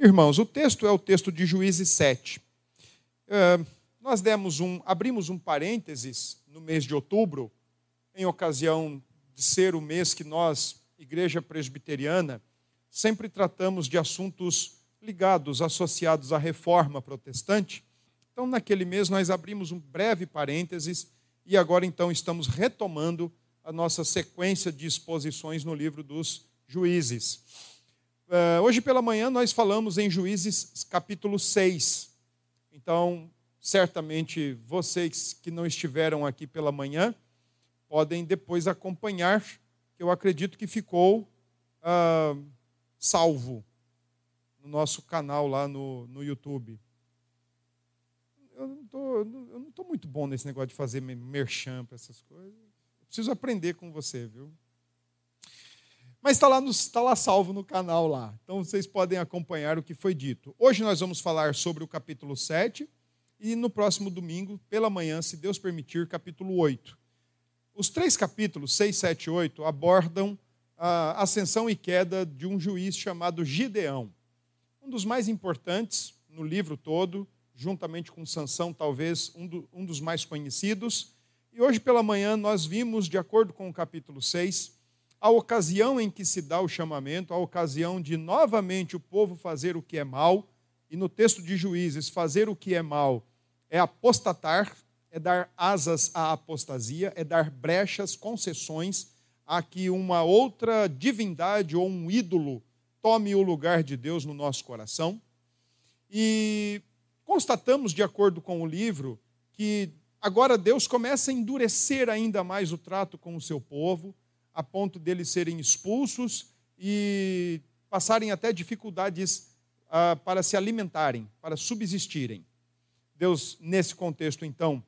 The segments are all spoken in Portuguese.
Irmãos, o texto é o texto de Juízes 7. É, nós demos um, abrimos um parênteses no mês de outubro, em ocasião de ser o mês que nós, Igreja Presbiteriana, sempre tratamos de assuntos ligados, associados à reforma protestante. Então, naquele mês, nós abrimos um breve parênteses e agora, então, estamos retomando a nossa sequência de exposições no livro dos Juízes. Uh, hoje pela manhã nós falamos em Juízes capítulo 6. Então, certamente vocês que não estiveram aqui pela manhã podem depois acompanhar, que eu acredito que ficou uh, salvo no nosso canal lá no, no YouTube. Eu não estou muito bom nesse negócio de fazer merchan para essas coisas. Eu preciso aprender com você, viu? Mas está lá, tá lá salvo no canal lá. Então vocês podem acompanhar o que foi dito. Hoje nós vamos falar sobre o capítulo 7 e no próximo domingo, pela manhã, se Deus permitir, capítulo 8. Os três capítulos, 6, 7 e 8, abordam a ascensão e queda de um juiz chamado Gideão. Um dos mais importantes no livro todo, juntamente com Sansão, talvez um, do, um dos mais conhecidos. E hoje pela manhã nós vimos, de acordo com o capítulo 6, a ocasião em que se dá o chamamento, a ocasião de novamente o povo fazer o que é mal, e no texto de Juízes, fazer o que é mal é apostatar, é dar asas à apostasia, é dar brechas, concessões a que uma outra divindade ou um ídolo tome o lugar de Deus no nosso coração. E constatamos, de acordo com o livro, que agora Deus começa a endurecer ainda mais o trato com o seu povo a ponto deles serem expulsos e passarem até dificuldades ah, para se alimentarem, para subsistirem. Deus, nesse contexto, então,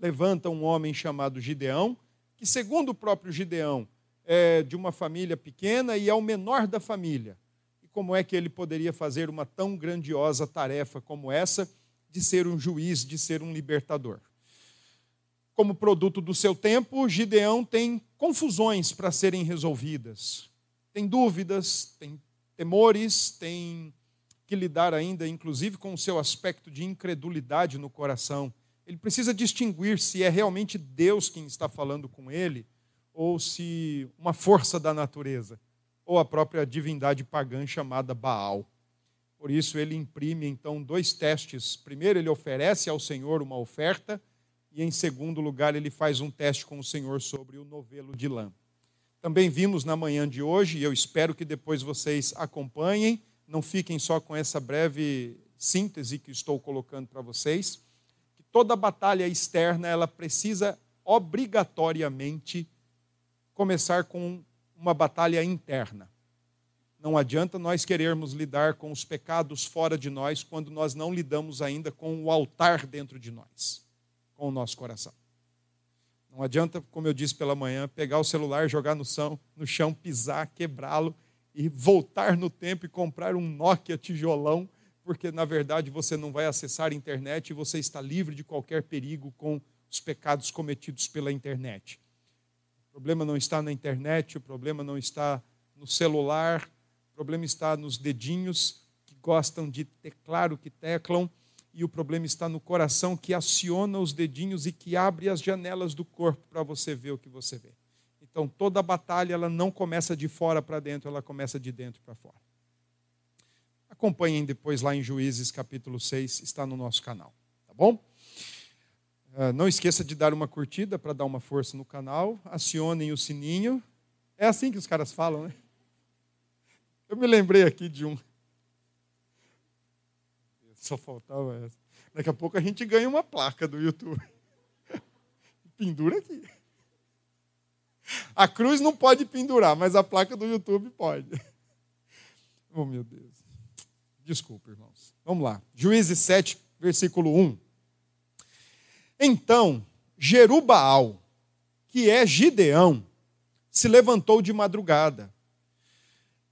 levanta um homem chamado Gideão, que, segundo o próprio Gideão, é de uma família pequena e é o menor da família. E como é que ele poderia fazer uma tão grandiosa tarefa como essa, de ser um juiz, de ser um libertador? Como produto do seu tempo, Gideão tem confusões para serem resolvidas. Tem dúvidas, tem temores, tem que lidar ainda, inclusive, com o seu aspecto de incredulidade no coração. Ele precisa distinguir se é realmente Deus quem está falando com ele ou se uma força da natureza ou a própria divindade pagã chamada Baal. Por isso, ele imprime então dois testes. Primeiro, ele oferece ao Senhor uma oferta e, em segundo lugar, ele faz um teste com o Senhor sobre o novelo de lã. Também vimos na manhã de hoje, e eu espero que depois vocês acompanhem, não fiquem só com essa breve síntese que estou colocando para vocês, que toda batalha externa ela precisa obrigatoriamente começar com uma batalha interna. Não adianta nós querermos lidar com os pecados fora de nós quando nós não lidamos ainda com o altar dentro de nós com o nosso coração. Não adianta, como eu disse pela manhã, pegar o celular, jogar no chão, no chão pisar, quebrá-lo e voltar no tempo e comprar um Nokia tijolão, porque na verdade você não vai acessar a internet e você está livre de qualquer perigo com os pecados cometidos pela internet. O problema não está na internet, o problema não está no celular, o problema está nos dedinhos que gostam de teclar o que teclam e o problema está no coração que aciona os dedinhos e que abre as janelas do corpo para você ver o que você vê. Então toda a batalha ela não começa de fora para dentro, ela começa de dentro para fora. Acompanhem depois lá em Juízes capítulo 6, está no nosso canal, tá bom? Uh, não esqueça de dar uma curtida para dar uma força no canal, acionem o sininho. É assim que os caras falam, né? Eu me lembrei aqui de um só faltava essa. Daqui a pouco a gente ganha uma placa do YouTube. Pendura aqui. A cruz não pode pendurar, mas a placa do YouTube pode. Oh, meu Deus. Desculpa, irmãos. Vamos lá. Juízes 7, versículo 1. Então, Jerubaal, que é Gideão, se levantou de madrugada,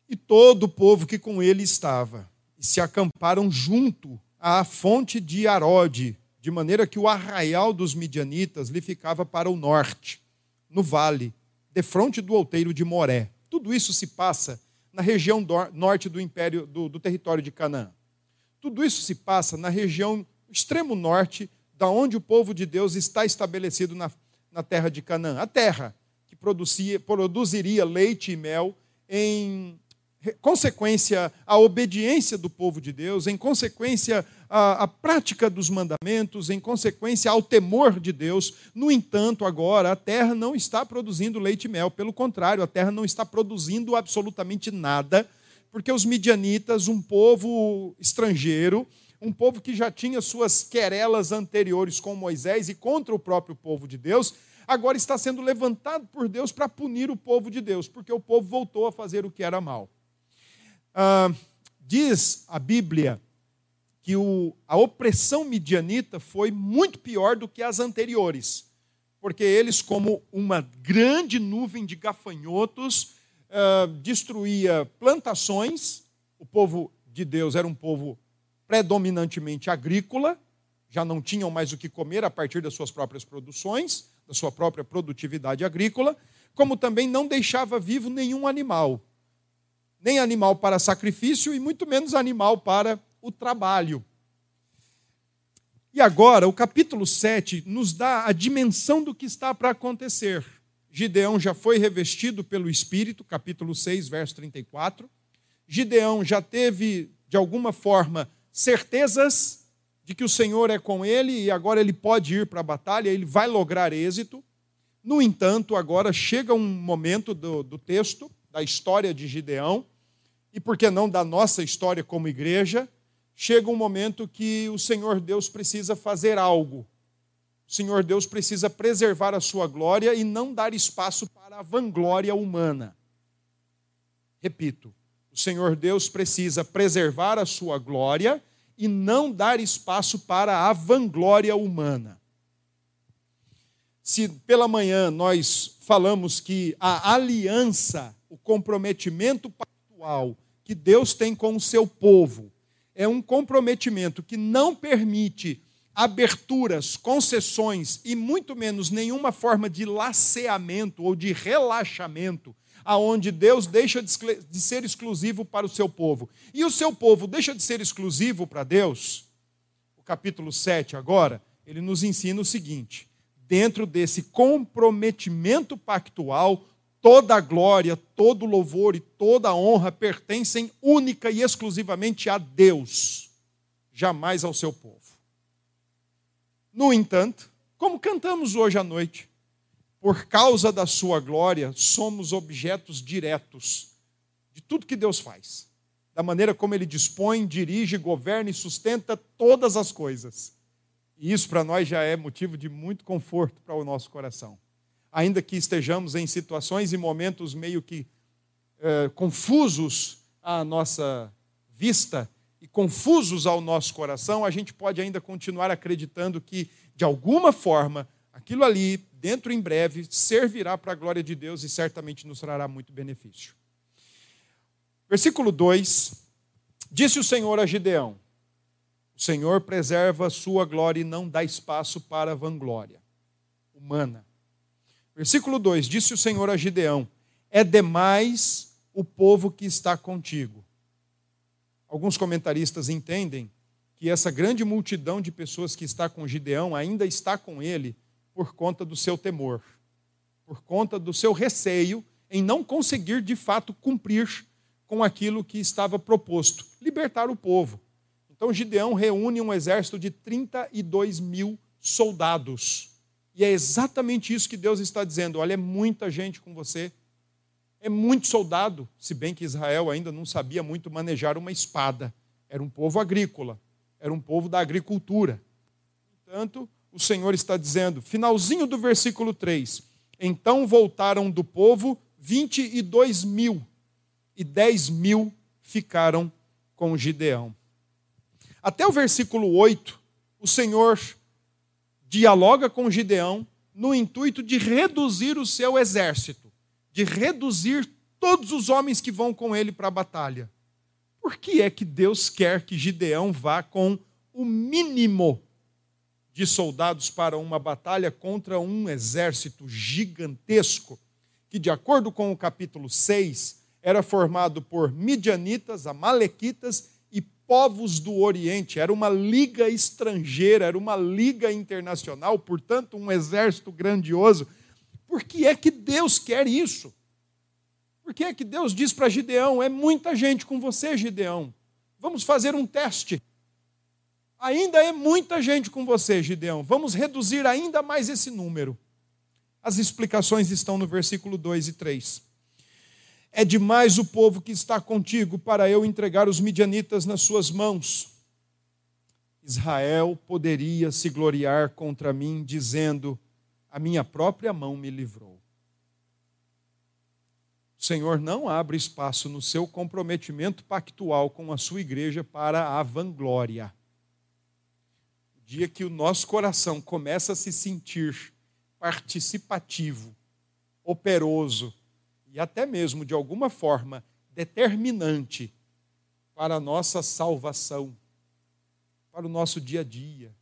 e todo o povo que com ele estava, e se acamparam junto à fonte de Arode, de maneira que o arraial dos midianitas lhe ficava para o norte, no vale, defronte do outeiro de Moré. Tudo isso se passa na região norte do império do, do território de Canaã. Tudo isso se passa na região extremo norte, da onde o povo de Deus está estabelecido na, na terra de Canaã. A terra que produzia, produziria leite e mel em consequência à obediência do povo de Deus, em consequência à, prática dos mandamentos, em consequência ao temor de Deus. No entanto, agora a terra não está produzindo leite e mel, pelo contrário, a terra não está produzindo absolutamente nada, porque os midianitas, um povo estrangeiro, um povo que já tinha suas querelas anteriores com Moisés e contra o próprio povo de Deus, agora está sendo levantado por Deus para punir o povo de Deus, porque o povo voltou a fazer o que era mal. Ah, diz a Bíblia que o, a opressão midianita foi muito pior do que as anteriores, porque eles, como uma grande nuvem de gafanhotos, ah, destruía plantações. O povo de Deus era um povo predominantemente agrícola, já não tinham mais o que comer a partir das suas próprias produções, da sua própria produtividade agrícola, como também não deixava vivo nenhum animal nem animal para sacrifício e muito menos animal para o trabalho. E agora, o capítulo 7 nos dá a dimensão do que está para acontecer. Gideão já foi revestido pelo Espírito, capítulo 6, verso 34. Gideão já teve, de alguma forma, certezas de que o Senhor é com ele e agora ele pode ir para a batalha, ele vai lograr êxito. No entanto, agora chega um momento do, do texto, da história de Gideão, e por que não da nossa história como igreja, chega um momento que o Senhor Deus precisa fazer algo. O Senhor Deus precisa preservar a sua glória e não dar espaço para a vanglória humana. Repito, o Senhor Deus precisa preservar a sua glória e não dar espaço para a vanglória humana. Se pela manhã nós falamos que a aliança, o comprometimento pactual que Deus tem com o seu povo. É um comprometimento que não permite aberturas, concessões e muito menos nenhuma forma de laceamento ou de relaxamento, aonde Deus deixa de ser exclusivo para o seu povo. E o seu povo deixa de ser exclusivo para Deus. O capítulo 7 agora, ele nos ensina o seguinte: dentro desse comprometimento pactual, toda a glória, todo o louvor e toda a honra pertencem única e exclusivamente a Deus, jamais ao seu povo. No entanto, como cantamos hoje à noite, por causa da sua glória, somos objetos diretos de tudo que Deus faz, da maneira como Ele dispõe, dirige, governa e sustenta todas as coisas. E isso para nós já é motivo de muito conforto para o nosso coração ainda que estejamos em situações e momentos meio que é, confusos à nossa vista e confusos ao nosso coração, a gente pode ainda continuar acreditando que, de alguma forma, aquilo ali, dentro em breve, servirá para a glória de Deus e certamente nos trará muito benefício. Versículo 2: Disse o Senhor a Gideão: O Senhor preserva a sua glória e não dá espaço para vanglória humana. Versículo 2: Disse o Senhor a Gideão: É demais o povo que está contigo. Alguns comentaristas entendem que essa grande multidão de pessoas que está com Gideão ainda está com ele por conta do seu temor, por conta do seu receio em não conseguir de fato cumprir com aquilo que estava proposto libertar o povo. Então Gideão reúne um exército de 32 mil soldados e é exatamente isso que Deus está dizendo: olha, é muita gente com você, é muito soldado, se bem que Israel ainda não sabia muito manejar uma espada, era um povo agrícola, era um povo da agricultura. Portanto, o Senhor está dizendo, finalzinho do versículo 3: Então voltaram do povo 22 mil, e 10 mil ficaram com Gideão. Até o versículo 8, o Senhor dialoga com Gideão no intuito de reduzir o seu exército, de reduzir todos os homens que vão com ele para a batalha. Por que é que Deus quer que Gideão vá com o mínimo de soldados para uma batalha contra um exército gigantesco, que, de acordo com o capítulo 6, era formado por midianitas, amalequitas povos do Oriente. Era uma liga estrangeira, era uma liga internacional, portanto, um exército grandioso. Por que é que Deus quer isso? Por que é que Deus diz para Gideão: é muita gente com você, Gideão? Vamos fazer um teste. Ainda é muita gente com você, Gideão. Vamos reduzir ainda mais esse número. As explicações estão no versículo 2 e 3. É demais o povo que está contigo para eu entregar os midianitas nas suas mãos. Israel poderia se gloriar contra mim, dizendo: A minha própria mão me livrou. O Senhor não abre espaço no seu comprometimento pactual com a sua igreja para a vanglória dia que o nosso coração começa a se sentir participativo, operoso e até mesmo, de alguma forma, determinante para a nossa salvação, para o nosso dia a dia,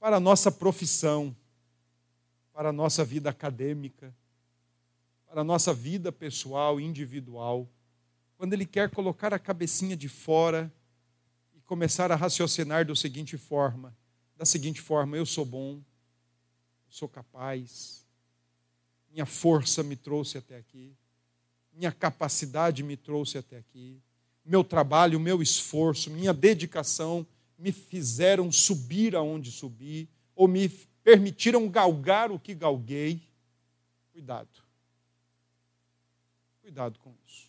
para a nossa profissão, para a nossa vida acadêmica, para a nossa vida pessoal, individual, quando Ele quer colocar a cabecinha de fora começar a raciocinar da seguinte forma: da seguinte forma, eu sou bom, sou capaz, minha força me trouxe até aqui, minha capacidade me trouxe até aqui, meu trabalho, meu esforço, minha dedicação me fizeram subir aonde subi, ou me permitiram galgar o que galguei. Cuidado. Cuidado com isso.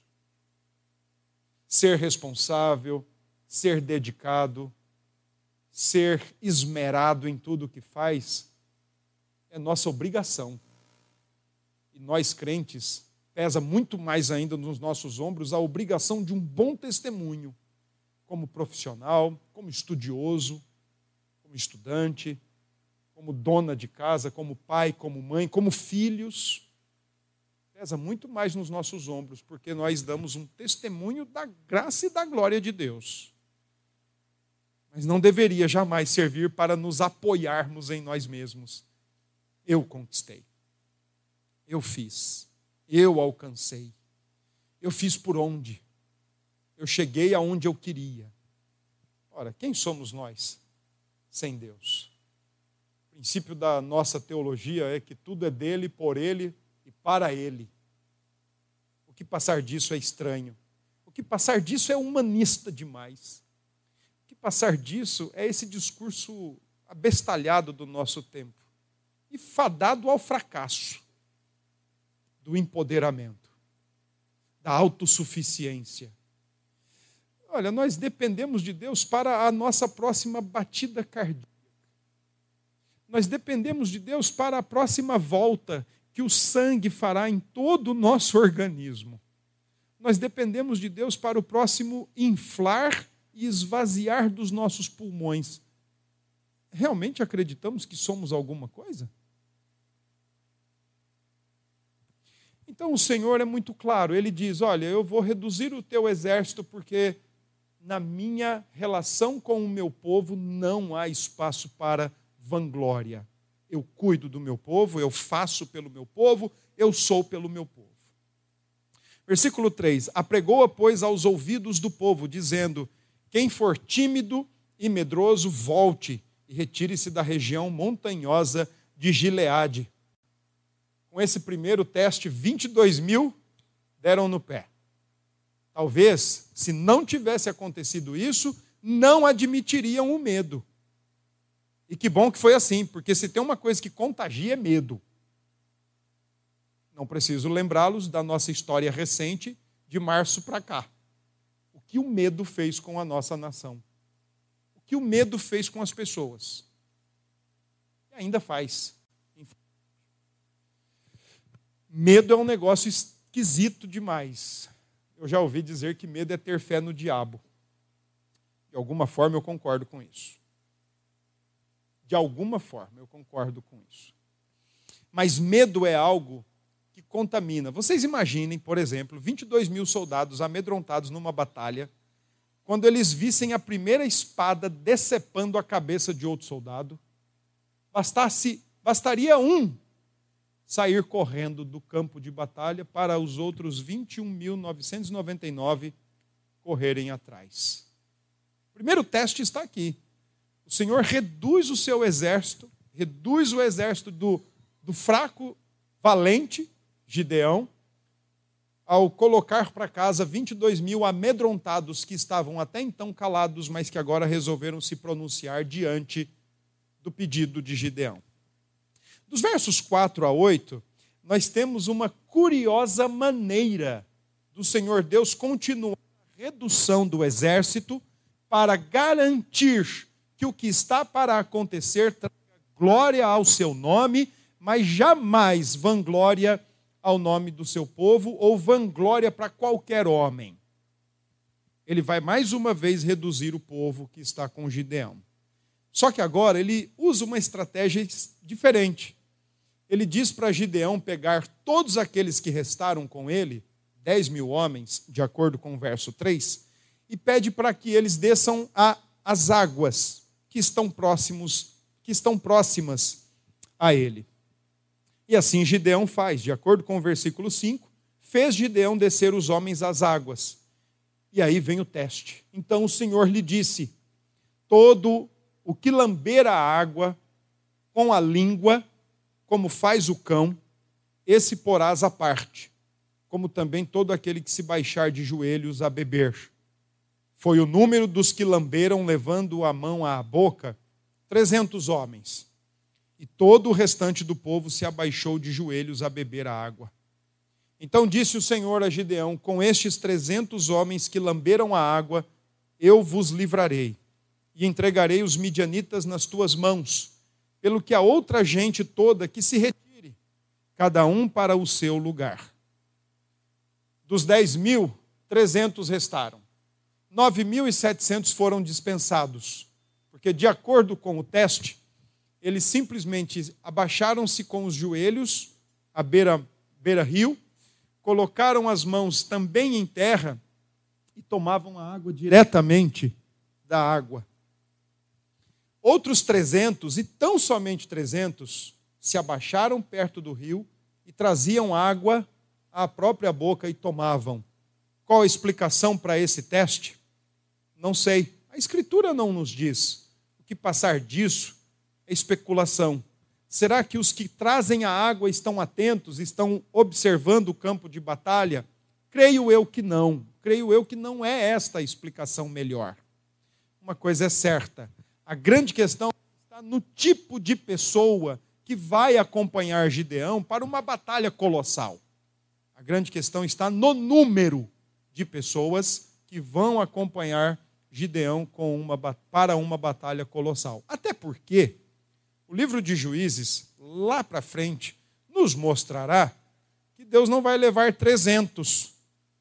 Ser responsável, ser dedicado, ser esmerado em tudo o que faz, é nossa obrigação. E nós crentes, pesa muito mais ainda nos nossos ombros a obrigação de um bom testemunho, como profissional, como estudioso, como estudante, como dona de casa, como pai, como mãe, como filhos. Pesa muito mais nos nossos ombros, porque nós damos um testemunho da graça e da glória de Deus. Mas não deveria jamais servir para nos apoiarmos em nós mesmos. Eu conquistei, eu fiz, eu alcancei, eu fiz por onde, eu cheguei aonde eu queria. Ora, quem somos nós sem Deus? O princípio da nossa teologia é que tudo é dele, por ele e para ele. O que passar disso é estranho. O que passar disso é humanista demais passar disso é esse discurso abestalhado do nosso tempo e fadado ao fracasso do empoderamento, da autossuficiência. Olha, nós dependemos de Deus para a nossa próxima batida cardíaca. Nós dependemos de Deus para a próxima volta que o sangue fará em todo o nosso organismo. Nós dependemos de Deus para o próximo inflar e esvaziar dos nossos pulmões. Realmente acreditamos que somos alguma coisa? Então o Senhor é muito claro, ele diz: Olha, eu vou reduzir o teu exército porque na minha relação com o meu povo não há espaço para vanglória. Eu cuido do meu povo, eu faço pelo meu povo, eu sou pelo meu povo. Versículo 3: Apregou-a, pois, aos ouvidos do povo, dizendo: quem for tímido e medroso, volte e retire-se da região montanhosa de Gileade. Com esse primeiro teste, 22 mil deram no pé. Talvez, se não tivesse acontecido isso, não admitiriam o medo. E que bom que foi assim, porque se tem uma coisa que contagia é medo. Não preciso lembrá-los da nossa história recente de março para cá que o medo fez com a nossa nação. O que o medo fez com as pessoas. E ainda faz. Medo é um negócio esquisito demais. Eu já ouvi dizer que medo é ter fé no diabo. De alguma forma eu concordo com isso. De alguma forma eu concordo com isso. Mas medo é algo que contamina. Vocês imaginem, por exemplo, 22 mil soldados amedrontados numa batalha, quando eles vissem a primeira espada decepando a cabeça de outro soldado, bastasse, bastaria um sair correndo do campo de batalha para os outros 21.999 correrem atrás. O primeiro teste está aqui. O Senhor reduz o seu exército, reduz o exército do, do fraco, valente Gideão, ao colocar para casa 22 mil amedrontados que estavam até então calados, mas que agora resolveram se pronunciar diante do pedido de Gideão. Dos versos 4 a 8, nós temos uma curiosa maneira do Senhor Deus continuar a redução do exército para garantir que o que está para acontecer traga glória ao seu nome, mas jamais vanglória ao nome do seu povo ou vanglória para qualquer homem. Ele vai mais uma vez reduzir o povo que está com Gideão. Só que agora ele usa uma estratégia diferente. Ele diz para Gideão pegar todos aqueles que restaram com ele, 10 mil homens, de acordo com o verso 3, e pede para que eles desçam às águas que estão próximos, que estão próximas a ele. E assim Gideão faz, de acordo com o versículo 5, fez Gideão descer os homens às águas. E aí vem o teste. Então o Senhor lhe disse: Todo o que lamber a água com a língua, como faz o cão, esse porás à parte, como também todo aquele que se baixar de joelhos a beber. Foi o número dos que lamberam, levando a mão à boca, trezentos homens. E todo o restante do povo se abaixou de joelhos a beber a água. Então disse o Senhor a Gideão: Com estes trezentos homens que lamberam a água, eu vos livrarei e entregarei os midianitas nas tuas mãos, pelo que a outra gente toda que se retire, cada um para o seu lugar. Dos dez mil, trezentos restaram. Nove mil e setecentos foram dispensados, porque de acordo com o teste, eles simplesmente abaixaram-se com os joelhos à beira, beira rio, colocaram as mãos também em terra e tomavam a água diretamente da água. Outros 300, e tão somente 300, se abaixaram perto do rio e traziam água à própria boca e tomavam. Qual a explicação para esse teste? Não sei. A Escritura não nos diz. O que passar disso é especulação. Será que os que trazem a água estão atentos, estão observando o campo de batalha? Creio eu que não. Creio eu que não é esta a explicação melhor. Uma coisa é certa: a grande questão está no tipo de pessoa que vai acompanhar Gideão para uma batalha colossal. A grande questão está no número de pessoas que vão acompanhar Gideão uma, para uma batalha colossal. Até porque o livro de Juízes, lá para frente, nos mostrará que Deus não vai levar 300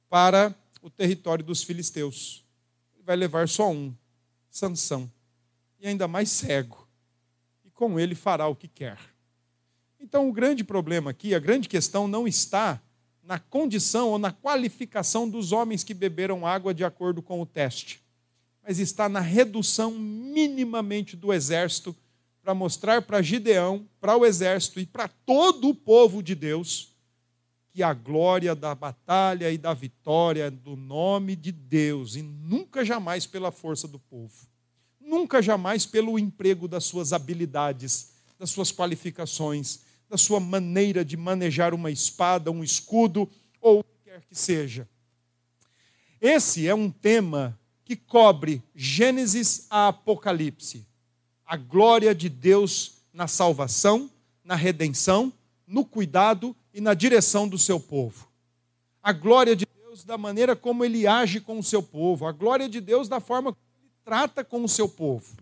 para o território dos filisteus. Ele vai levar só um, Sansão e ainda mais cego. E com ele fará o que quer. Então, o grande problema aqui, a grande questão não está na condição ou na qualificação dos homens que beberam água de acordo com o teste, mas está na redução minimamente do exército para mostrar para Gideão, para o exército e para todo o povo de Deus que a glória da batalha e da vitória do nome de Deus e nunca jamais pela força do povo nunca jamais pelo emprego das suas habilidades, das suas qualificações, da sua maneira de manejar uma espada, um escudo ou o que quer que seja. Esse é um tema que cobre Gênesis a Apocalipse. A glória de Deus na salvação, na redenção, no cuidado e na direção do seu povo. A glória de Deus da maneira como ele age com o seu povo, a glória de Deus da forma trata com o seu povo.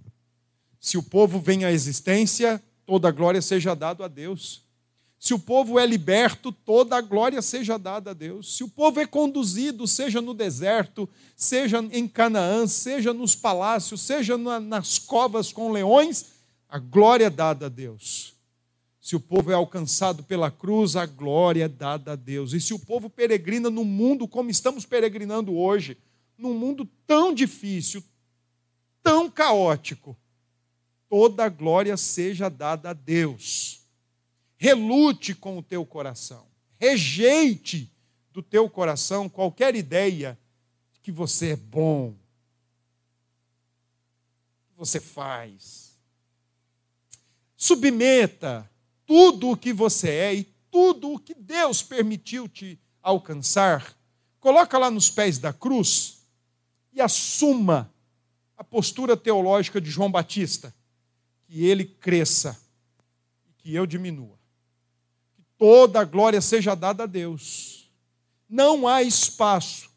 Se o povo vem à existência, toda a glória seja dada a Deus. Se o povo é liberto, toda a glória seja dada a Deus. Se o povo é conduzido, seja no deserto, seja em Canaã, seja nos palácios, seja nas covas com leões, a glória é dada a Deus. Se o povo é alcançado pela cruz, a glória é dada a Deus. E se o povo peregrina no mundo como estamos peregrinando hoje, num mundo tão difícil, tão caótico, toda a glória seja dada a Deus. relute com o teu coração, rejeite do teu coração qualquer ideia de que você é bom, que você faz. Submeta tudo o que você é e tudo o que Deus permitiu te alcançar, coloca lá nos pés da cruz e assuma a postura teológica de João Batista, que ele cresça e que eu diminua. Que toda a glória seja dada a Deus. Não há espaço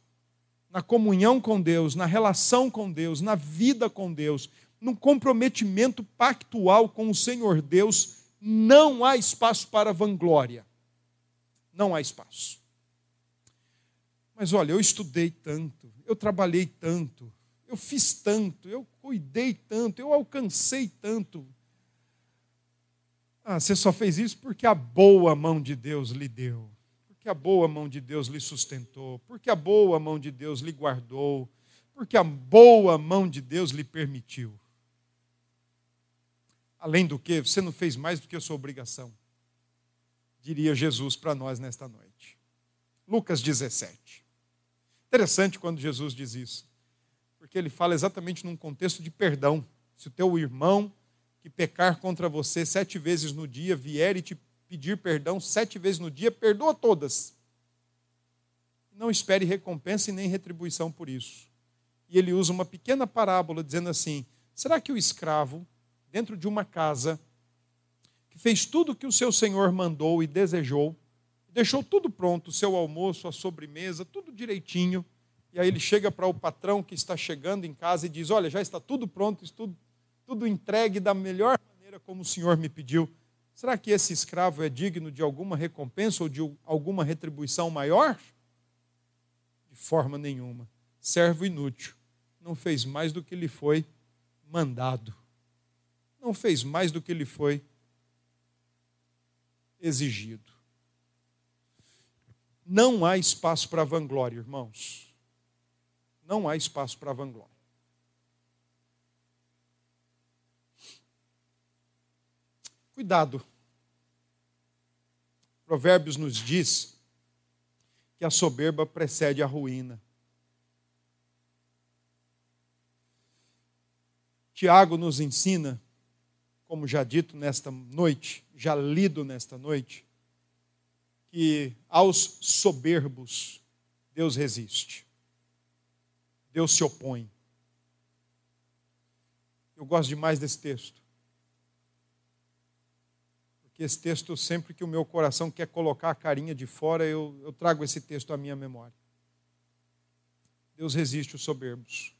na comunhão com Deus, na relação com Deus, na vida com Deus, no comprometimento pactual com o Senhor Deus, não há espaço para vanglória. Não há espaço. Mas olha, eu estudei tanto, eu trabalhei tanto, eu fiz tanto, eu cuidei tanto, eu alcancei tanto. Ah, você só fez isso porque a boa mão de Deus lhe deu, porque a boa mão de Deus lhe sustentou, porque a boa mão de Deus lhe guardou, porque a boa mão de Deus lhe permitiu. Além do que, você não fez mais do que a sua obrigação, diria Jesus para nós nesta noite. Lucas 17. Interessante quando Jesus diz isso, ele fala exatamente num contexto de perdão. Se o teu irmão que pecar contra você sete vezes no dia vier e te pedir perdão sete vezes no dia, perdoa todas. Não espere recompensa e nem retribuição por isso. E ele usa uma pequena parábola dizendo assim: será que o escravo dentro de uma casa, que fez tudo o que o seu senhor mandou e desejou, deixou tudo pronto, seu almoço, a sobremesa, tudo direitinho, e aí ele chega para o patrão que está chegando em casa e diz: Olha, já está tudo pronto, tudo, tudo entregue da melhor maneira como o senhor me pediu. Será que esse escravo é digno de alguma recompensa ou de alguma retribuição maior? De forma nenhuma. Servo inútil. Não fez mais do que lhe foi mandado não fez mais do que lhe foi exigido. Não há espaço para vanglória, irmãos. Não há espaço para vanglória. Cuidado. Provérbios nos diz que a soberba precede a ruína. Tiago nos ensina como já dito nesta noite, já lido nesta noite, que aos soberbos Deus resiste. Deus se opõe. Eu gosto demais desse texto. Porque esse texto, sempre que o meu coração quer colocar a carinha de fora, eu, eu trago esse texto à minha memória. Deus resiste os soberbos.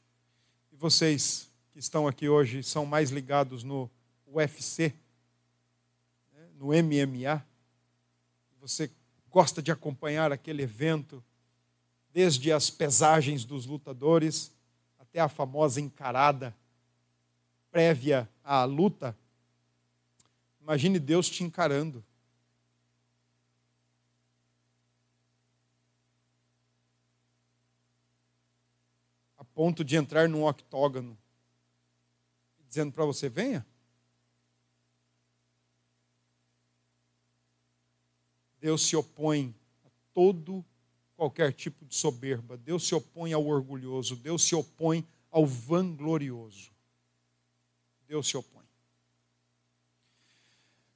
E vocês que estão aqui hoje são mais ligados no UFC, né, no MMA, você gosta de acompanhar aquele evento, desde as pesagens dos lutadores até a famosa encarada prévia à luta. Imagine Deus te encarando. A ponto de entrar num octógono, dizendo para você: venha. Deus se opõe a todo qualquer tipo de soberba. Deus se opõe ao orgulhoso. Deus se opõe ao vanglorioso. Deus se opõe.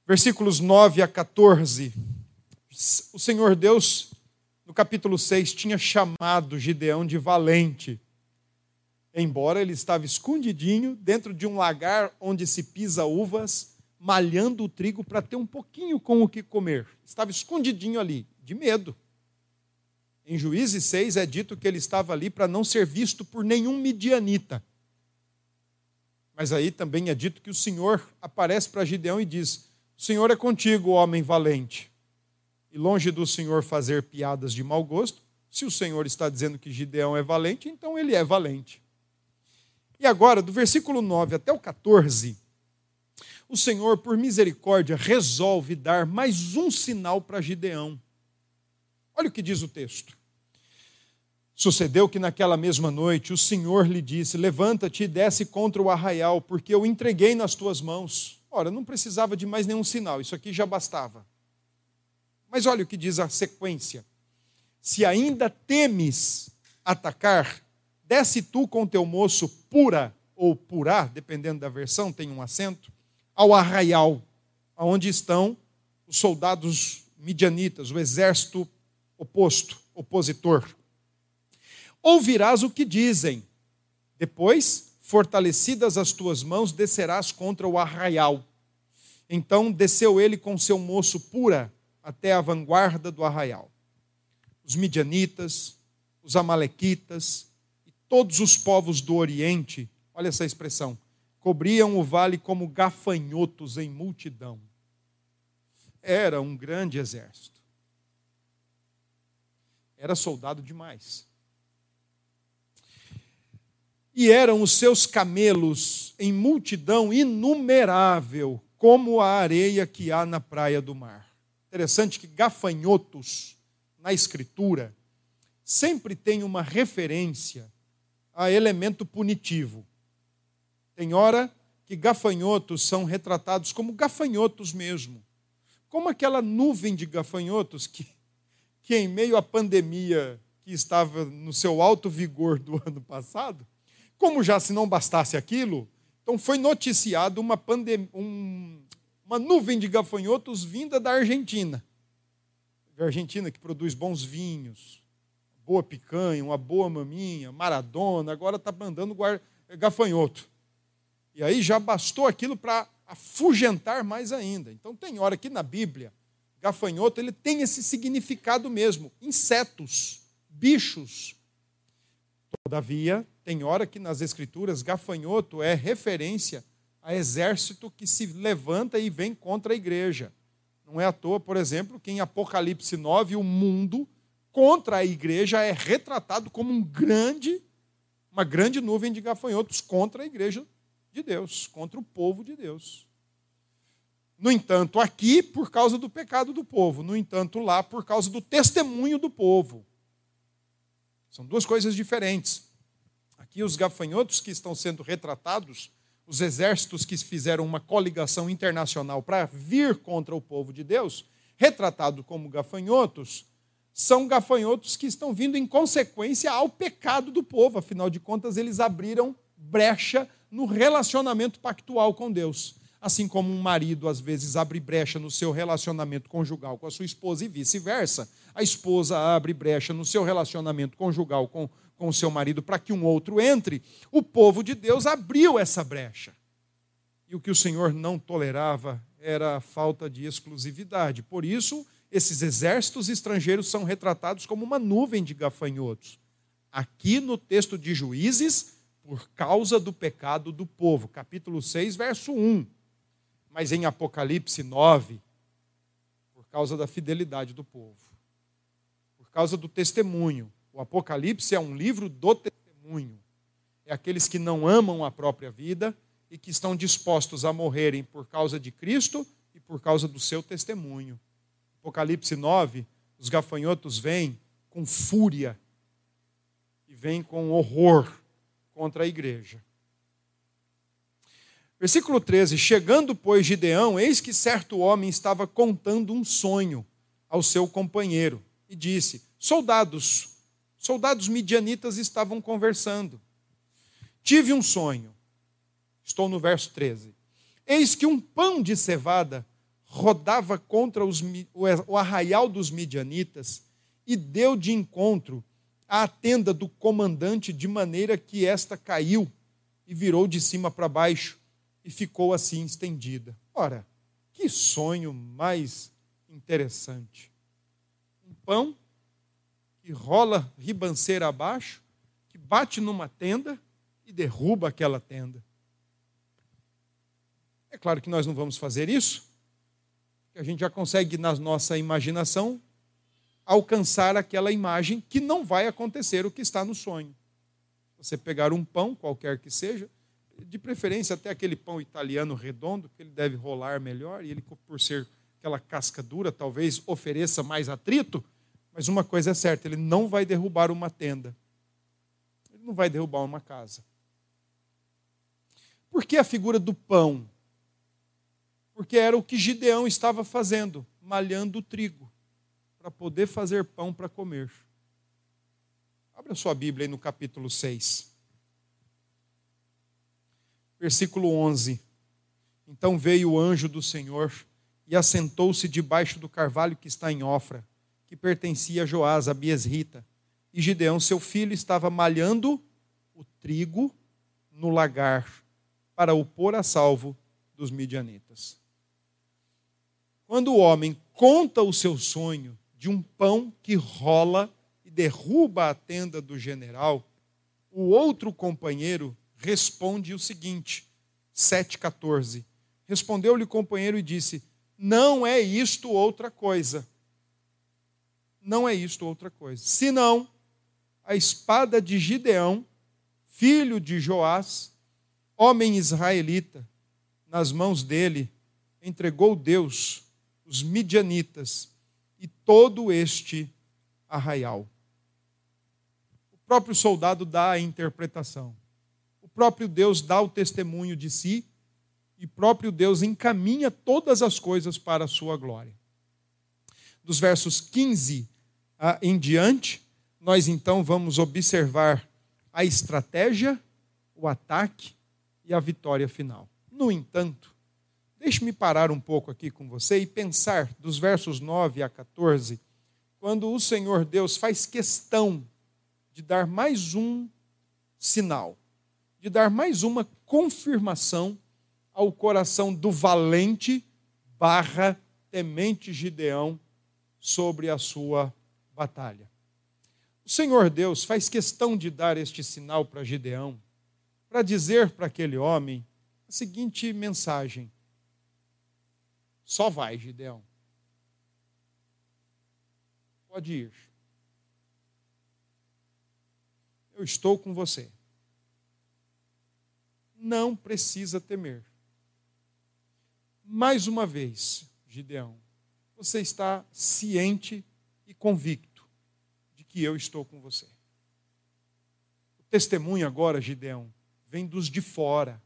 Versículos 9 a 14. O Senhor Deus, no capítulo 6, tinha chamado Gideão de valente, embora ele estava escondidinho dentro de um lagar onde se pisa uvas malhando o trigo para ter um pouquinho com o que comer. Estava escondidinho ali, de medo. Em Juízes 6 é dito que ele estava ali para não ser visto por nenhum midianita. Mas aí também é dito que o Senhor aparece para Gideão e diz: O Senhor é contigo, homem valente. E longe do Senhor fazer piadas de mau gosto, se o Senhor está dizendo que Gideão é valente, então ele é valente. E agora, do versículo 9 até o 14, o Senhor, por misericórdia, resolve dar mais um sinal para Gideão. Olha o que diz o texto. Sucedeu que naquela mesma noite o Senhor lhe disse: Levanta-te e desce contra o arraial, porque eu entreguei nas tuas mãos. Ora, não precisava de mais nenhum sinal, isso aqui já bastava. Mas olha o que diz a sequência: se ainda temes atacar, desce tu com teu moço pura ou purá, dependendo da versão, tem um acento, ao arraial, aonde estão os soldados midianitas, o exército oposto, opositor. Ouvirás o que dizem. Depois, fortalecidas as tuas mãos, descerás contra o arraial. Então desceu ele com seu moço pura até a vanguarda do arraial. Os midianitas, os amalequitas e todos os povos do Oriente, olha essa expressão, cobriam o vale como gafanhotos em multidão. Era um grande exército. Era soldado demais. E eram os seus camelos em multidão inumerável, como a areia que há na praia do mar. Interessante que gafanhotos, na Escritura, sempre tem uma referência a elemento punitivo. Tem hora que gafanhotos são retratados como gafanhotos mesmo. Como aquela nuvem de gafanhotos que, que em meio à pandemia que estava no seu alto vigor do ano passado, como já se não bastasse aquilo, então foi noticiado uma, um... uma nuvem de gafanhotos vinda da Argentina. A Argentina que produz bons vinhos, boa picanha, uma boa maminha, Maradona, agora está mandando gafanhoto. E aí já bastou aquilo para afugentar mais ainda. Então tem hora que na Bíblia, gafanhoto ele tem esse significado mesmo, insetos, bichos. Todavia, tem hora que nas escrituras gafanhoto é referência a exército que se levanta e vem contra a igreja. Não é à toa, por exemplo, que em Apocalipse 9 o mundo contra a igreja é retratado como um grande uma grande nuvem de gafanhotos contra a igreja de Deus, contra o povo de Deus. No entanto, aqui, por causa do pecado do povo, no entanto, lá, por causa do testemunho do povo. São duas coisas diferentes. Aqui, os gafanhotos que estão sendo retratados, os exércitos que fizeram uma coligação internacional para vir contra o povo de Deus, retratado como gafanhotos, são gafanhotos que estão vindo em consequência ao pecado do povo. Afinal de contas, eles abriram brecha no relacionamento pactual com Deus. Assim como um marido às vezes abre brecha no seu relacionamento conjugal com a sua esposa e vice-versa, a esposa abre brecha no seu relacionamento conjugal com, com o seu marido para que um outro entre, o povo de Deus abriu essa brecha. E o que o Senhor não tolerava era a falta de exclusividade. Por isso, esses exércitos estrangeiros são retratados como uma nuvem de gafanhotos. Aqui no texto de Juízes, por causa do pecado do povo. Capítulo 6, verso 1. Mas em Apocalipse 9, por causa da fidelidade do povo. Por causa do testemunho. O Apocalipse é um livro do testemunho. É aqueles que não amam a própria vida e que estão dispostos a morrerem por causa de Cristo e por causa do seu testemunho. Apocalipse 9, os gafanhotos vêm com fúria e vêm com horror contra a igreja. Versículo 13: Chegando, pois, Gideão, eis que certo homem estava contando um sonho ao seu companheiro e disse: Soldados, soldados midianitas estavam conversando. Tive um sonho. Estou no verso 13. Eis que um pão de cevada rodava contra os, o arraial dos midianitas e deu de encontro à tenda do comandante, de maneira que esta caiu e virou de cima para baixo e ficou assim estendida. Ora, que sonho mais interessante! Um pão que rola ribanceira abaixo, que bate numa tenda e derruba aquela tenda. É claro que nós não vamos fazer isso, que a gente já consegue, na nossa imaginação, alcançar aquela imagem que não vai acontecer o que está no sonho. Você pegar um pão, qualquer que seja, de preferência até aquele pão italiano redondo, que ele deve rolar melhor, e ele, por ser aquela casca dura, talvez ofereça mais atrito, mas uma coisa é certa, ele não vai derrubar uma tenda. Ele não vai derrubar uma casa. Por que a figura do pão? Porque era o que Gideão estava fazendo, malhando o trigo. para poder fazer pão para comer. Abra sua Bíblia aí no capítulo 6. Versículo 11. Então veio o anjo do Senhor e assentou-se debaixo do carvalho que está em Ofra, que pertencia a Joás, a Biesrita. E Gideão, seu filho, estava malhando o trigo no lagar para o pôr a salvo dos midianitas. Quando o homem conta o seu sonho de um pão que rola e derruba a tenda do general, o outro companheiro responde o seguinte, 7,14. Respondeu-lhe o companheiro e disse: Não é isto outra coisa. Não é isto outra coisa. Senão a espada de Gideão, filho de Joás, homem israelita, nas mãos dele, entregou Deus os midianitas e todo este arraial próprio soldado dá a interpretação. Próprio Deus dá o testemunho de si e próprio Deus encaminha todas as coisas para a sua glória. Dos versos 15 em diante, nós então vamos observar a estratégia, o ataque e a vitória final. No entanto, deixe-me parar um pouco aqui com você e pensar dos versos 9 a 14, quando o Senhor Deus faz questão de dar mais um sinal, de dar mais uma confirmação ao coração do valente barra temente Gideão sobre a sua batalha. O Senhor Deus faz questão de dar este sinal para Gideão, para dizer para aquele homem a seguinte mensagem: só vai, Gideão. Pode ir. eu estou com você. Não precisa temer. Mais uma vez, Gideão, você está ciente e convicto de que eu estou com você. O testemunho agora, Gideão, vem dos de fora.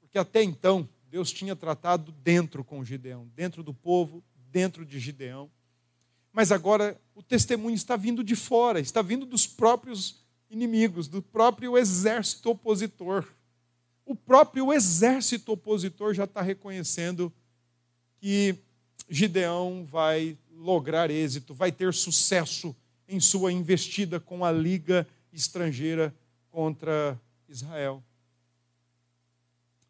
Porque até então, Deus tinha tratado dentro com Gideão, dentro do povo, dentro de Gideão. Mas agora o testemunho está vindo de fora, está vindo dos próprios inimigos, do próprio exército opositor. O próprio exército opositor já está reconhecendo que Gideão vai lograr êxito, vai ter sucesso em sua investida com a liga estrangeira contra Israel.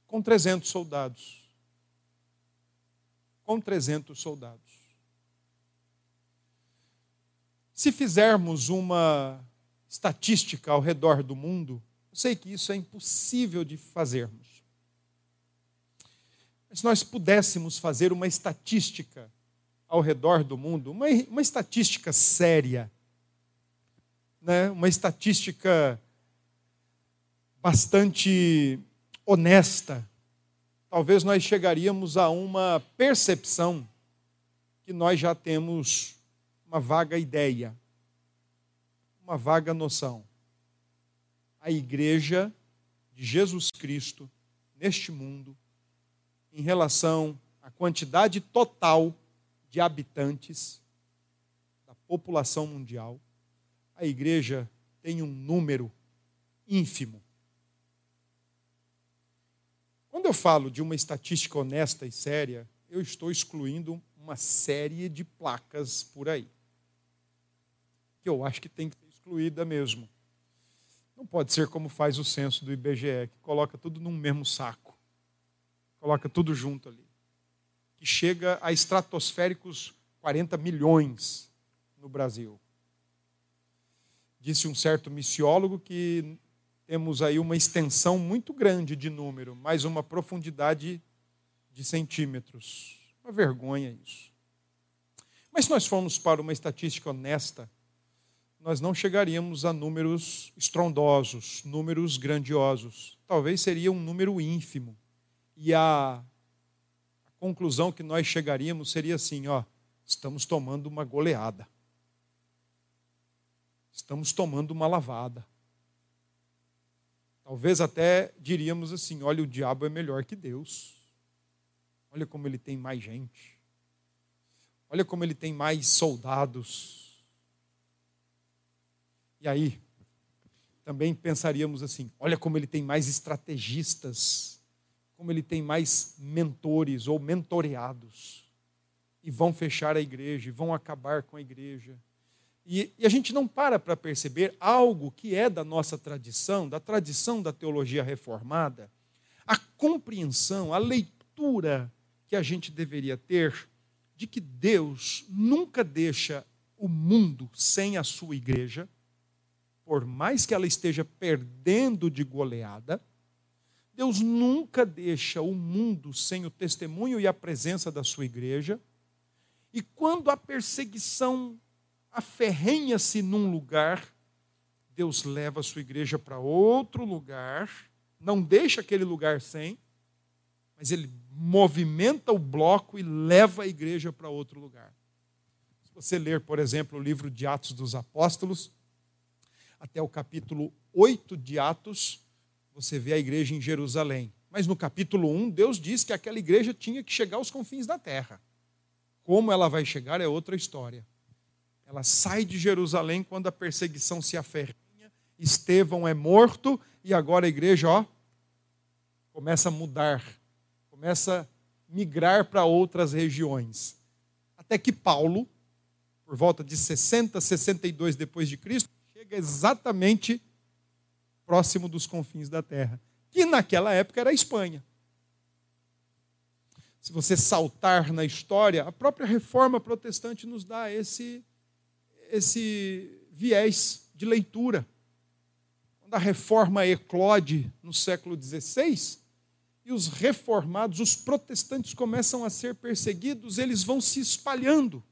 Com 300 soldados. Com 300 soldados. Se fizermos uma estatística ao redor do mundo, eu sei que isso é impossível de fazermos. Mas se nós pudéssemos fazer uma estatística ao redor do mundo, uma, uma estatística séria, né? uma estatística bastante honesta, talvez nós chegaríamos a uma percepção que nós já temos uma vaga ideia, uma vaga noção. A igreja de Jesus Cristo neste mundo, em relação à quantidade total de habitantes da população mundial, a igreja tem um número ínfimo. Quando eu falo de uma estatística honesta e séria, eu estou excluindo uma série de placas por aí que eu acho que tem que ser excluída mesmo. Não pode ser como faz o censo do IBGE, que coloca tudo num mesmo saco. Coloca tudo junto ali. Que chega a estratosféricos 40 milhões no Brasil. Disse um certo missiólogo que temos aí uma extensão muito grande de número, mas uma profundidade de centímetros. Uma vergonha isso. Mas se nós formos para uma estatística honesta, nós não chegaríamos a números estrondosos, números grandiosos. Talvez seria um número ínfimo. E a, conclusão que nós chegaríamos seria assim: ó, estamos tomando uma goleada. Estamos tomando uma lavada. Talvez até diríamos assim: olha, o diabo é melhor que Deus. Olha como ele tem mais gente. olha como ele tem mais soldados. E aí, também pensaríamos assim: olha como ele tem mais estrategistas, como ele tem mais mentores ou mentoreados. E vão fechar a igreja, e vão acabar com a igreja. E, e a gente não para para perceber algo que é da nossa tradição, da tradição da teologia reformada, a compreensão, a leitura que a gente deveria ter de que Deus nunca deixa o mundo sem a sua igreja, por mais que ela esteja perdendo de goleada, Deus nunca deixa o mundo sem o testemunho e a presença da sua igreja. E quando a perseguição aferrenha-se num lugar, Deus leva a sua igreja para outro lugar, não deixa aquele lugar sem, mas ele movimenta o bloco e leva a igreja para outro lugar. Se você ler, por exemplo, o livro de Atos dos Apóstolos, até o capítulo 8 de Atos, você vê a igreja em Jerusalém. Mas no capítulo 1, Deus diz que aquela igreja tinha que chegar aos confins da terra. Como ela vai chegar é outra história. Ela sai de Jerusalém quando a perseguição se aferrinha, Estevão é morto e agora a igreja, ó, começa a mudar, começa a migrar para outras regiões. Até que Paulo, por volta de 60, 62 depois de Cristo, exatamente próximo dos confins da terra, que naquela época era a Espanha. Se você saltar na história, a própria reforma protestante nos dá esse esse viés de leitura. Quando a reforma eclode no século XVI, e os reformados, os protestantes começam a ser perseguidos, eles vão se espalhando.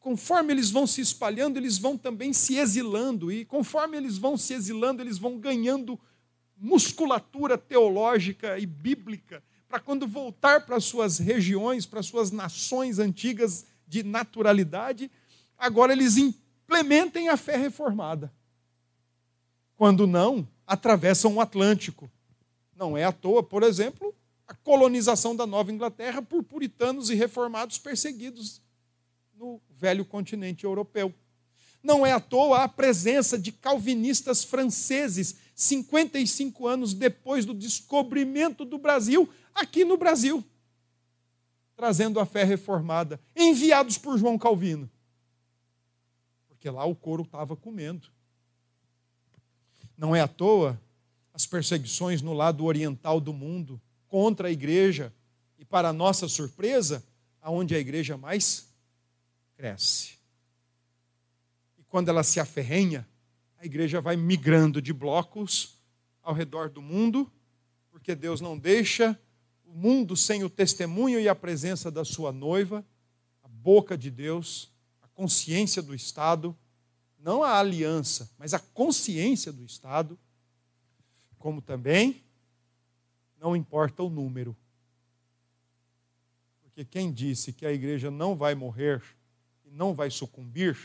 Conforme eles vão se espalhando, eles vão também se exilando. E conforme eles vão se exilando, eles vão ganhando musculatura teológica e bíblica para quando voltar para suas regiões, para suas nações antigas de naturalidade, agora eles implementem a fé reformada. Quando não, atravessam o Atlântico. Não é à toa, por exemplo, a colonização da Nova Inglaterra por puritanos e reformados perseguidos no velho continente europeu. Não é à toa a presença de calvinistas franceses 55 anos depois do descobrimento do Brasil, aqui no Brasil, trazendo a fé reformada, enviados por João Calvino porque lá o couro estava comendo. Não é à toa as perseguições no lado oriental do mundo contra a igreja e, para nossa surpresa, aonde a igreja mais cresce. E quando ela se aferrenha, a igreja vai migrando de blocos ao redor do mundo, porque Deus não deixa o mundo sem o testemunho e a presença da sua noiva, a boca de Deus consciência do Estado, não a aliança, mas a consciência do Estado, como também não importa o número. Porque quem disse que a igreja não vai morrer e não vai sucumbir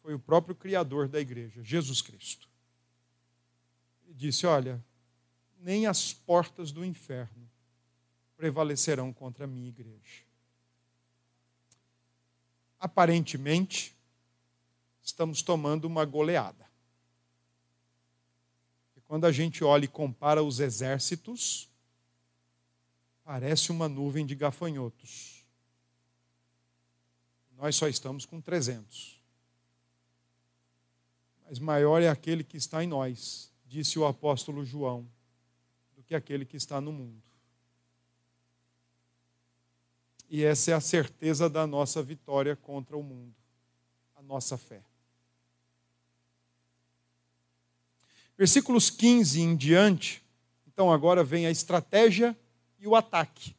foi o próprio Criador da igreja, Jesus Cristo. Ele disse: Olha, nem as portas do inferno prevalecerão contra a minha igreja aparentemente, estamos tomando uma goleada. E quando a gente olha e compara os exércitos, parece uma nuvem de gafanhotos. Nós só estamos com 300. Mas maior é aquele que está em nós, disse o apóstolo João, do que aquele que está no mundo. E essa é a certeza da nossa vitória contra o mundo, a nossa fé. Versículos 15 em diante, então agora vem a estratégia e o ataque.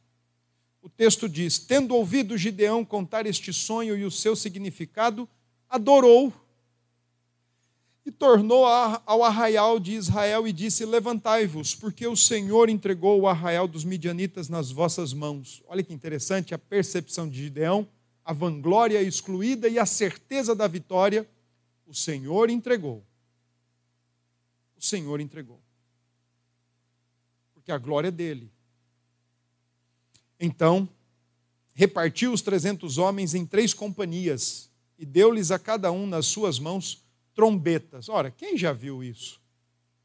O texto diz: Tendo ouvido Gideão contar este sonho e o seu significado, adorou e tornou ao arraial de Israel e disse: Levantai-vos, porque o Senhor entregou o arraial dos midianitas nas vossas mãos. Olha que interessante a percepção de Gideão, a vanglória excluída e a certeza da vitória. O Senhor entregou. O Senhor entregou. Porque a glória é dele. Então, repartiu os trezentos homens em três companhias e deu-lhes a cada um nas suas mãos trombetas. Ora, quem já viu isso?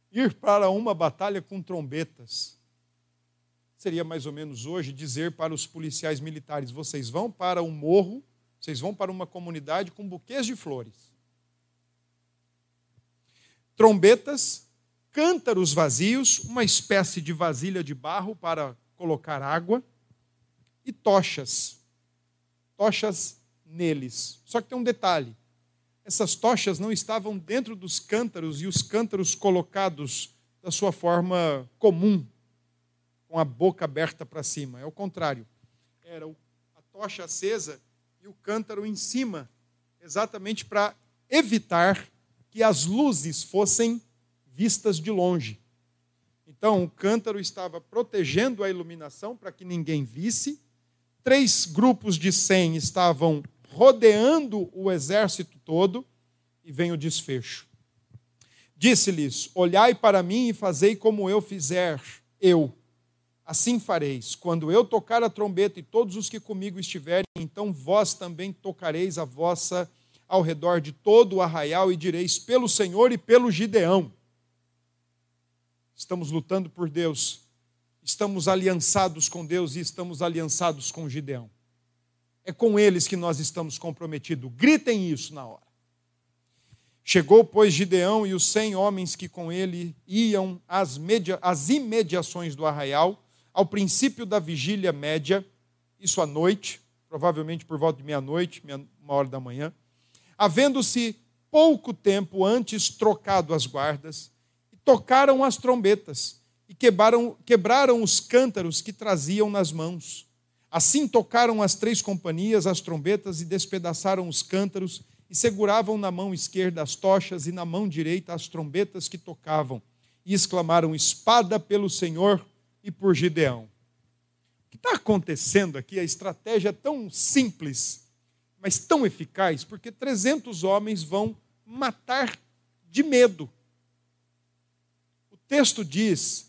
Ir para uma batalha com trombetas. Seria mais ou menos hoje dizer para os policiais militares: vocês vão para um morro, vocês vão para uma comunidade com buquês de flores. Trombetas, cântaros vazios, uma espécie de vasilha de barro para colocar água e tochas. Tochas neles. Só que tem um detalhe: essas tochas não estavam dentro dos cântaros e os cântaros colocados da sua forma comum, com a boca aberta para cima. É o contrário. Era a tocha acesa e o cântaro em cima, exatamente para evitar que as luzes fossem vistas de longe. Então, o cântaro estava protegendo a iluminação para que ninguém visse. Três grupos de cem estavam rodeando o exército todo, e vem o desfecho. Disse-lhes: Olhai para mim e fazei como eu fizer, eu. Assim fareis. Quando eu tocar a trombeta e todos os que comigo estiverem, então vós também tocareis a vossa ao redor de todo o arraial e direis: Pelo Senhor e pelo Gideão. Estamos lutando por Deus, estamos aliançados com Deus e estamos aliançados com Gideão. É com eles que nós estamos comprometidos. Gritem isso na hora. Chegou, pois, Gideão e os cem homens que com ele iam às, media, às imediações do arraial, ao princípio da vigília média, isso à noite, provavelmente por volta de meia-noite, uma hora da manhã, havendo-se pouco tempo antes trocado as guardas, e tocaram as trombetas, e quebraram, quebraram os cântaros que traziam nas mãos Assim tocaram as três companhias as trombetas e despedaçaram os cântaros e seguravam na mão esquerda as tochas e na mão direita as trombetas que tocavam e exclamaram: Espada pelo Senhor e por Gideão. O que está acontecendo aqui? A estratégia é tão simples, mas tão eficaz, porque 300 homens vão matar de medo. O texto diz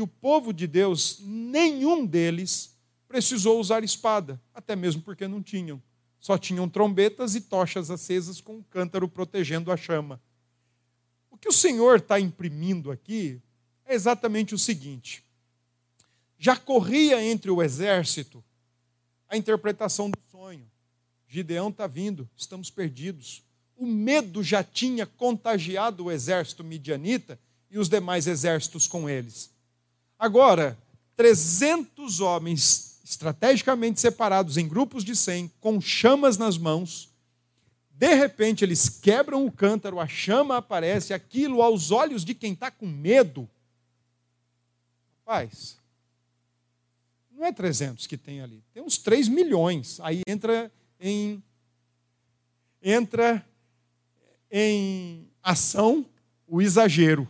que o povo de Deus, nenhum deles precisou usar espada, até mesmo porque não tinham. Só tinham trombetas e tochas acesas com um cântaro protegendo a chama. O que o Senhor está imprimindo aqui é exatamente o seguinte: já corria entre o exército a interpretação do sonho. Gideão está vindo, estamos perdidos. O medo já tinha contagiado o exército midianita e os demais exércitos com eles. Agora, 300 homens estrategicamente separados em grupos de 100, com chamas nas mãos. De repente, eles quebram o cântaro, a chama aparece, aquilo aos olhos de quem está com medo. Rapaz, não é 300 que tem ali, tem uns 3 milhões. Aí entra em entra em ação o exagero.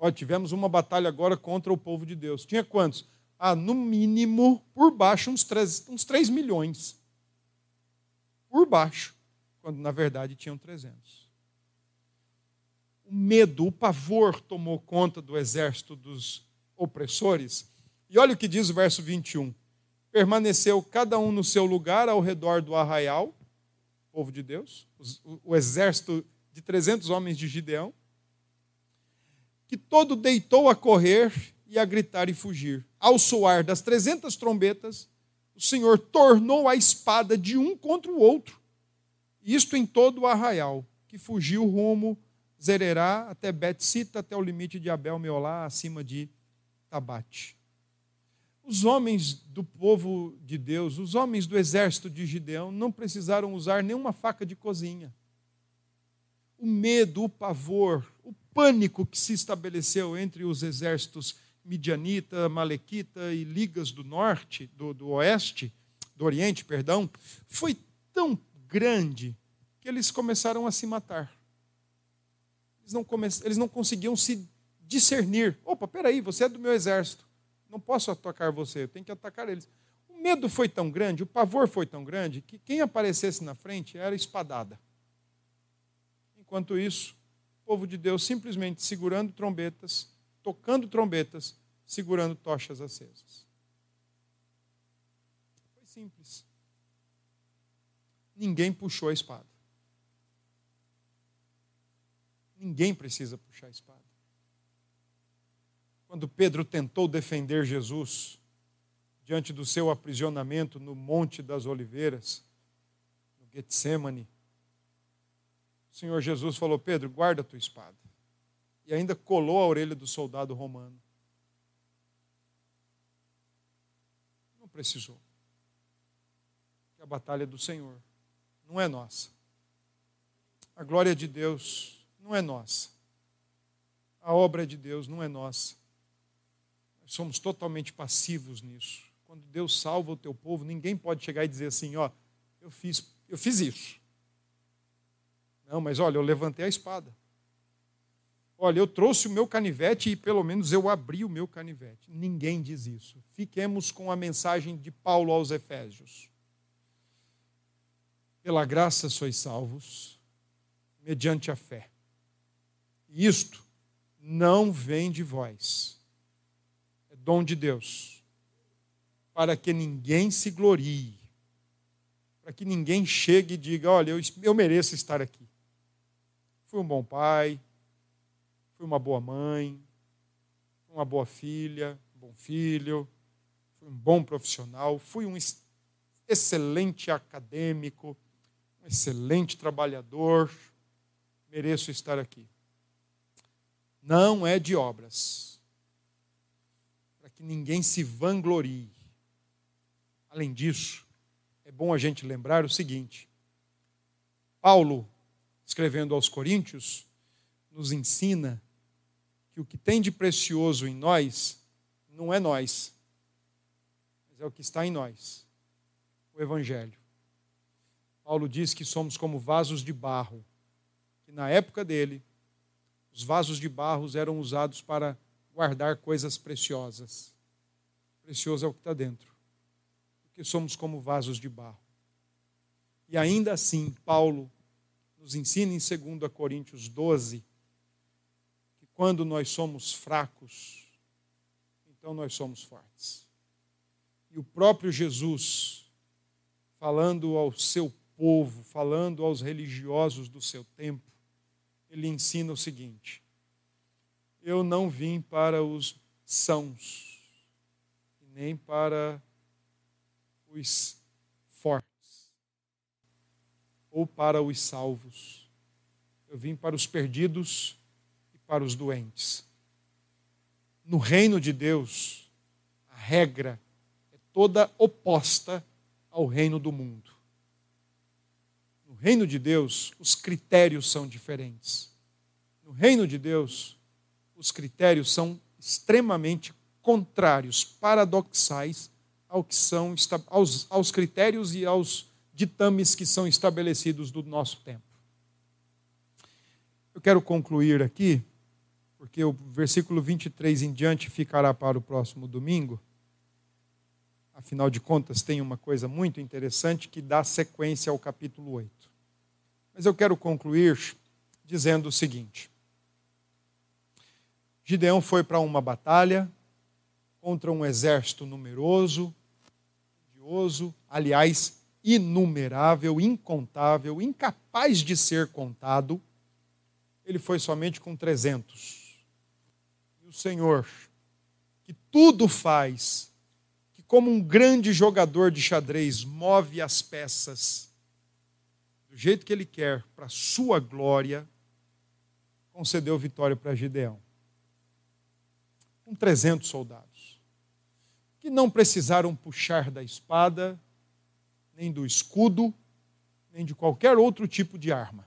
Ó, tivemos uma batalha agora contra o povo de Deus. Tinha quantos? a, no mínimo, por baixo, uns 3, uns 3 milhões. Por baixo, quando na verdade tinham 300. O medo, o pavor tomou conta do exército dos opressores. E olha o que diz o verso 21. Permaneceu cada um no seu lugar ao redor do arraial, povo de Deus, o, o exército de 300 homens de Gideão, que todo deitou a correr e a gritar e fugir. Ao soar das trezentas trombetas, o Senhor tornou a espada de um contra o outro. Isto em todo o arraial, que fugiu rumo Zererá até Bet-Sita, até o limite de Abel-Meolá, acima de Tabate. Os homens do povo de Deus, os homens do exército de Gideão, não precisaram usar nenhuma faca de cozinha. O medo, o pavor, pânico que se estabeleceu entre os exércitos midianita, malequita e ligas do norte, do, do oeste, do oriente, perdão, foi tão grande que eles começaram a se matar. Eles não, come... eles não conseguiam se discernir. Opa, peraí, você é do meu exército. Não posso atacar você, eu tenho que atacar eles. O medo foi tão grande, o pavor foi tão grande, que quem aparecesse na frente era espadada. Enquanto isso, povo de Deus simplesmente segurando trombetas, tocando trombetas, segurando tochas acesas. simples. Ninguém puxou a espada. Ninguém precisa puxar a espada. Quando Pedro tentou defender Jesus diante do seu aprisionamento no Monte das Oliveiras, no Getsemane, o Senhor Jesus falou: Pedro, guarda a tua espada. E ainda colou a orelha do soldado romano. Não precisou. Que a batalha é do Senhor, não é nossa. A glória de Deus não é nossa. A obra de Deus não é nossa. Nós somos totalmente passivos nisso. Quando Deus salva o teu povo, ninguém pode chegar e dizer assim, ó, eu fiz, eu fiz isso. Não, mas olha, eu levantei a espada. Olha, eu trouxe o meu canivete e pelo menos eu abri o meu canivete. Ninguém diz isso. Fiquemos com a mensagem de Paulo aos Efésios. Pela graça sois salvos, mediante a fé. E isto não vem de vós, é dom de Deus, para que ninguém se glorie, para que ninguém chegue e diga: olha, eu, eu mereço estar aqui. Fui um bom pai, fui uma boa mãe, uma boa filha, um bom filho, fui um bom profissional, fui um excelente acadêmico, um excelente trabalhador, mereço estar aqui não é de obras, para que ninguém se vanglorie. Além disso, é bom a gente lembrar o seguinte: Paulo, escrevendo aos Coríntios, nos ensina que o que tem de precioso em nós não é nós, mas é o que está em nós o Evangelho. Paulo diz que somos como vasos de barro, que na época dele os vasos de barros eram usados para guardar coisas preciosas. Precioso é o que está dentro, porque somos como vasos de barro. E ainda assim, Paulo nos ensina em 2 Coríntios 12 que quando nós somos fracos, então nós somos fortes. E o próprio Jesus, falando ao seu povo, falando aos religiosos do seu tempo, ele ensina o seguinte: Eu não vim para os sãos, nem para os fortes, ou para os salvos. Eu vim para os perdidos e para os doentes. No reino de Deus, a regra é toda oposta ao reino do mundo reino de Deus, os critérios são diferentes. No reino de Deus, os critérios são extremamente contrários, paradoxais ao que são, aos, aos critérios e aos ditames que são estabelecidos do nosso tempo. Eu quero concluir aqui, porque o versículo 23 em diante ficará para o próximo domingo. Afinal de contas, tem uma coisa muito interessante que dá sequência ao capítulo 8. Mas eu quero concluir dizendo o seguinte: Gideão foi para uma batalha contra um exército numeroso, grandioso, aliás, inumerável, incontável, incapaz de ser contado. Ele foi somente com 300. E o Senhor, que tudo faz, que como um grande jogador de xadrez move as peças do jeito que ele quer, para sua glória, concedeu vitória para Gideão. Com 300 soldados, que não precisaram puxar da espada, nem do escudo, nem de qualquer outro tipo de arma.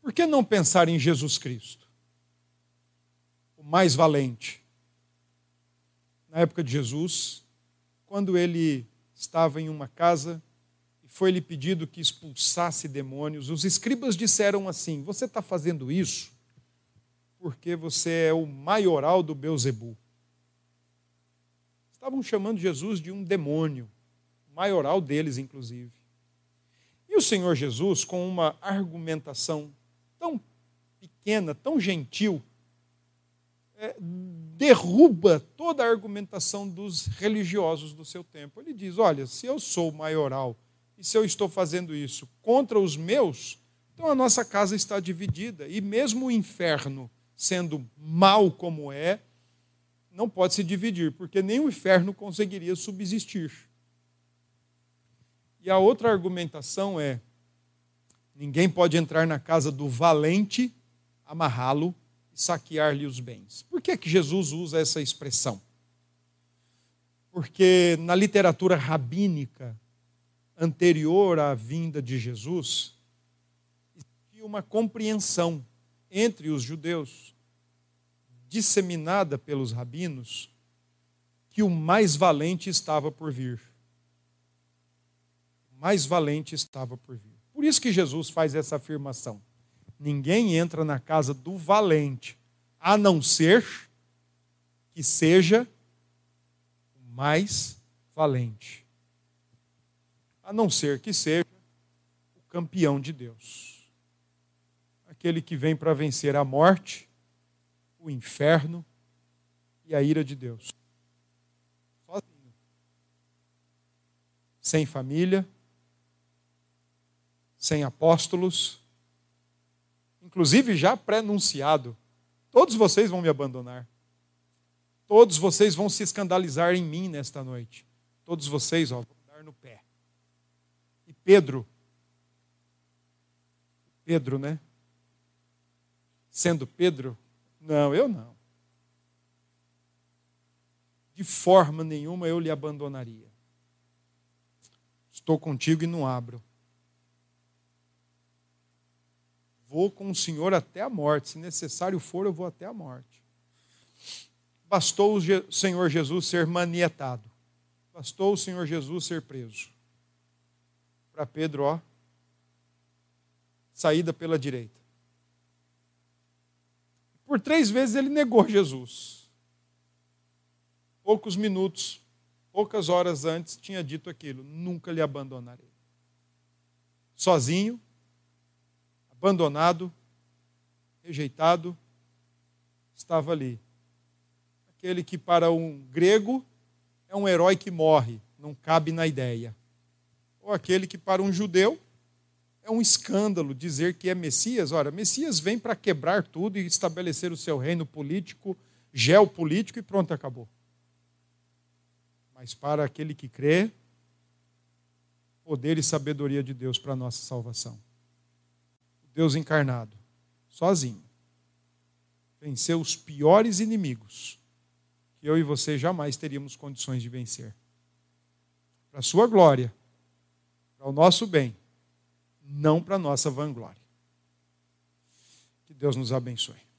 Por que não pensar em Jesus Cristo? O mais valente. Na época de Jesus, quando ele estava em uma casa foi-lhe pedido que expulsasse demônios. Os escribas disseram assim: Você está fazendo isso porque você é o maioral do Beuzebu. Estavam chamando Jesus de um demônio, maioral deles, inclusive. E o Senhor Jesus, com uma argumentação tão pequena, tão gentil, é, derruba toda a argumentação dos religiosos do seu tempo. Ele diz: olha, se eu sou maioral e se eu estou fazendo isso contra os meus, então a nossa casa está dividida. E mesmo o inferno, sendo mal como é, não pode se dividir, porque nem o inferno conseguiria subsistir. E a outra argumentação é: ninguém pode entrar na casa do valente, amarrá-lo e saquear-lhe os bens. Por que, que Jesus usa essa expressão? Porque na literatura rabínica anterior à vinda de Jesus, existia uma compreensão entre os judeus, disseminada pelos rabinos, que o mais valente estava por vir. O mais valente estava por vir. Por isso que Jesus faz essa afirmação. Ninguém entra na casa do valente, a não ser que seja o mais valente a não ser que seja o campeão de Deus. Aquele que vem para vencer a morte, o inferno e a ira de Deus. Sozinho. Sem família, sem apóstolos, inclusive já pré-anunciado: todos vocês vão me abandonar. Todos vocês vão se escandalizar em mim nesta noite. Todos vocês, ó, vão dar no pé. Pedro. Pedro, né? Sendo Pedro, não, eu não. De forma nenhuma eu lhe abandonaria. Estou contigo e não abro. Vou com o Senhor até a morte. Se necessário for, eu vou até a morte. Bastou o Senhor Jesus ser manietado. Bastou o Senhor Jesus ser preso para Pedro, ó, saída pela direita. Por três vezes ele negou Jesus. Poucos minutos, poucas horas antes, tinha dito aquilo: nunca lhe abandonarei. Sozinho, abandonado, rejeitado, estava ali. Aquele que para um grego é um herói que morre, não cabe na ideia ou aquele que para um judeu é um escândalo dizer que é Messias. Ora, Messias vem para quebrar tudo e estabelecer o seu reino político, geopolítico e pronto, acabou. Mas para aquele que crê, poder e sabedoria de Deus para a nossa salvação. Deus encarnado, sozinho, venceu os piores inimigos que eu e você jamais teríamos condições de vencer. Para a sua glória para o nosso bem, não para nossa vanglória. Que Deus nos abençoe.